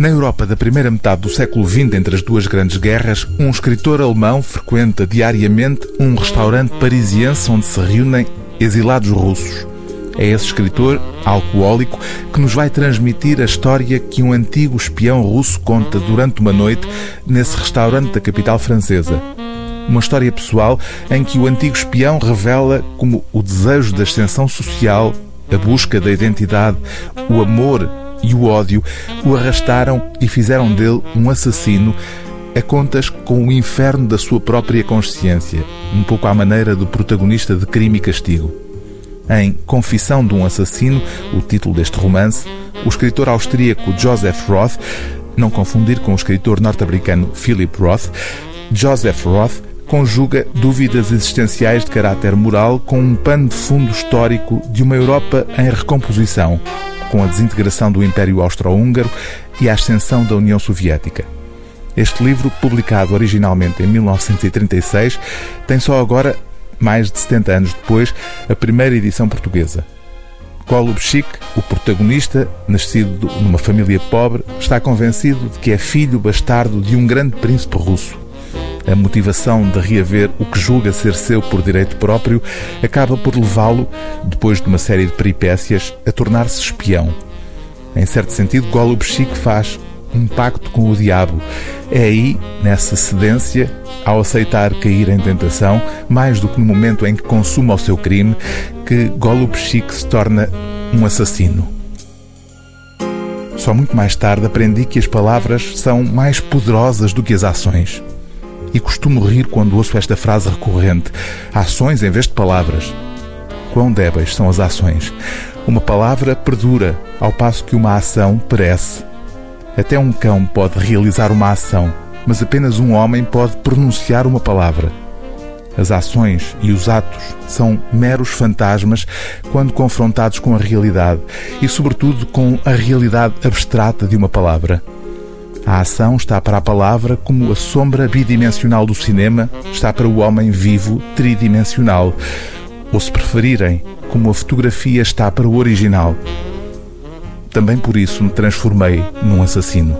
Na Europa da primeira metade do século XX, entre as duas grandes guerras, um escritor alemão frequenta diariamente um restaurante parisiense onde se reúnem exilados russos. É esse escritor, alcoólico, que nos vai transmitir a história que um antigo espião russo conta durante uma noite nesse restaurante da capital francesa. Uma história pessoal em que o antigo espião revela como o desejo da ascensão social, a busca da identidade, o amor e o ódio o arrastaram e fizeram dele um assassino a contas com o inferno da sua própria consciência, um pouco à maneira do protagonista de Crime e Castigo. Em Confissão de um Assassino, o título deste romance, o escritor austríaco Joseph Roth, não confundir com o escritor norte-americano Philip Roth, Joseph Roth conjuga dúvidas existenciais de caráter moral com um pano de fundo histórico de uma Europa em recomposição, com a desintegração do Império Austro-Húngaro e a ascensão da União Soviética. Este livro, publicado originalmente em 1936, tem só agora mais de 70 anos depois, a primeira edição portuguesa. Golubchik, o protagonista, nascido numa família pobre, está convencido de que é filho bastardo de um grande príncipe russo. A motivação de reaver o que julga ser seu por direito próprio acaba por levá-lo, depois de uma série de peripécias, a tornar-se espião. Em certo sentido, Golubchik faz um pacto com o diabo. É aí, nessa cedência, ao aceitar cair em tentação, mais do que no momento em que consuma o seu crime, que Golubchik se torna um assassino. Só muito mais tarde aprendi que as palavras são mais poderosas do que as ações. E costumo rir quando ouço esta frase recorrente: ações em vez de palavras. Quão débeis são as ações. Uma palavra perdura, ao passo que uma ação perece. Até um cão pode realizar uma ação, mas apenas um homem pode pronunciar uma palavra. As ações e os atos são meros fantasmas quando confrontados com a realidade e, sobretudo, com a realidade abstrata de uma palavra. A ação está para a palavra como a sombra bidimensional do cinema está para o homem vivo tridimensional, ou, se preferirem, como a fotografia está para o original. Também por isso me transformei num assassino.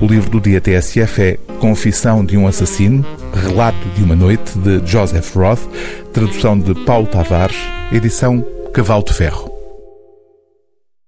O livro do dia TSF é Confissão de um Assassino, Relato de uma Noite, de Joseph Roth, tradução de Paulo Tavares, edição Cavalo de Ferro.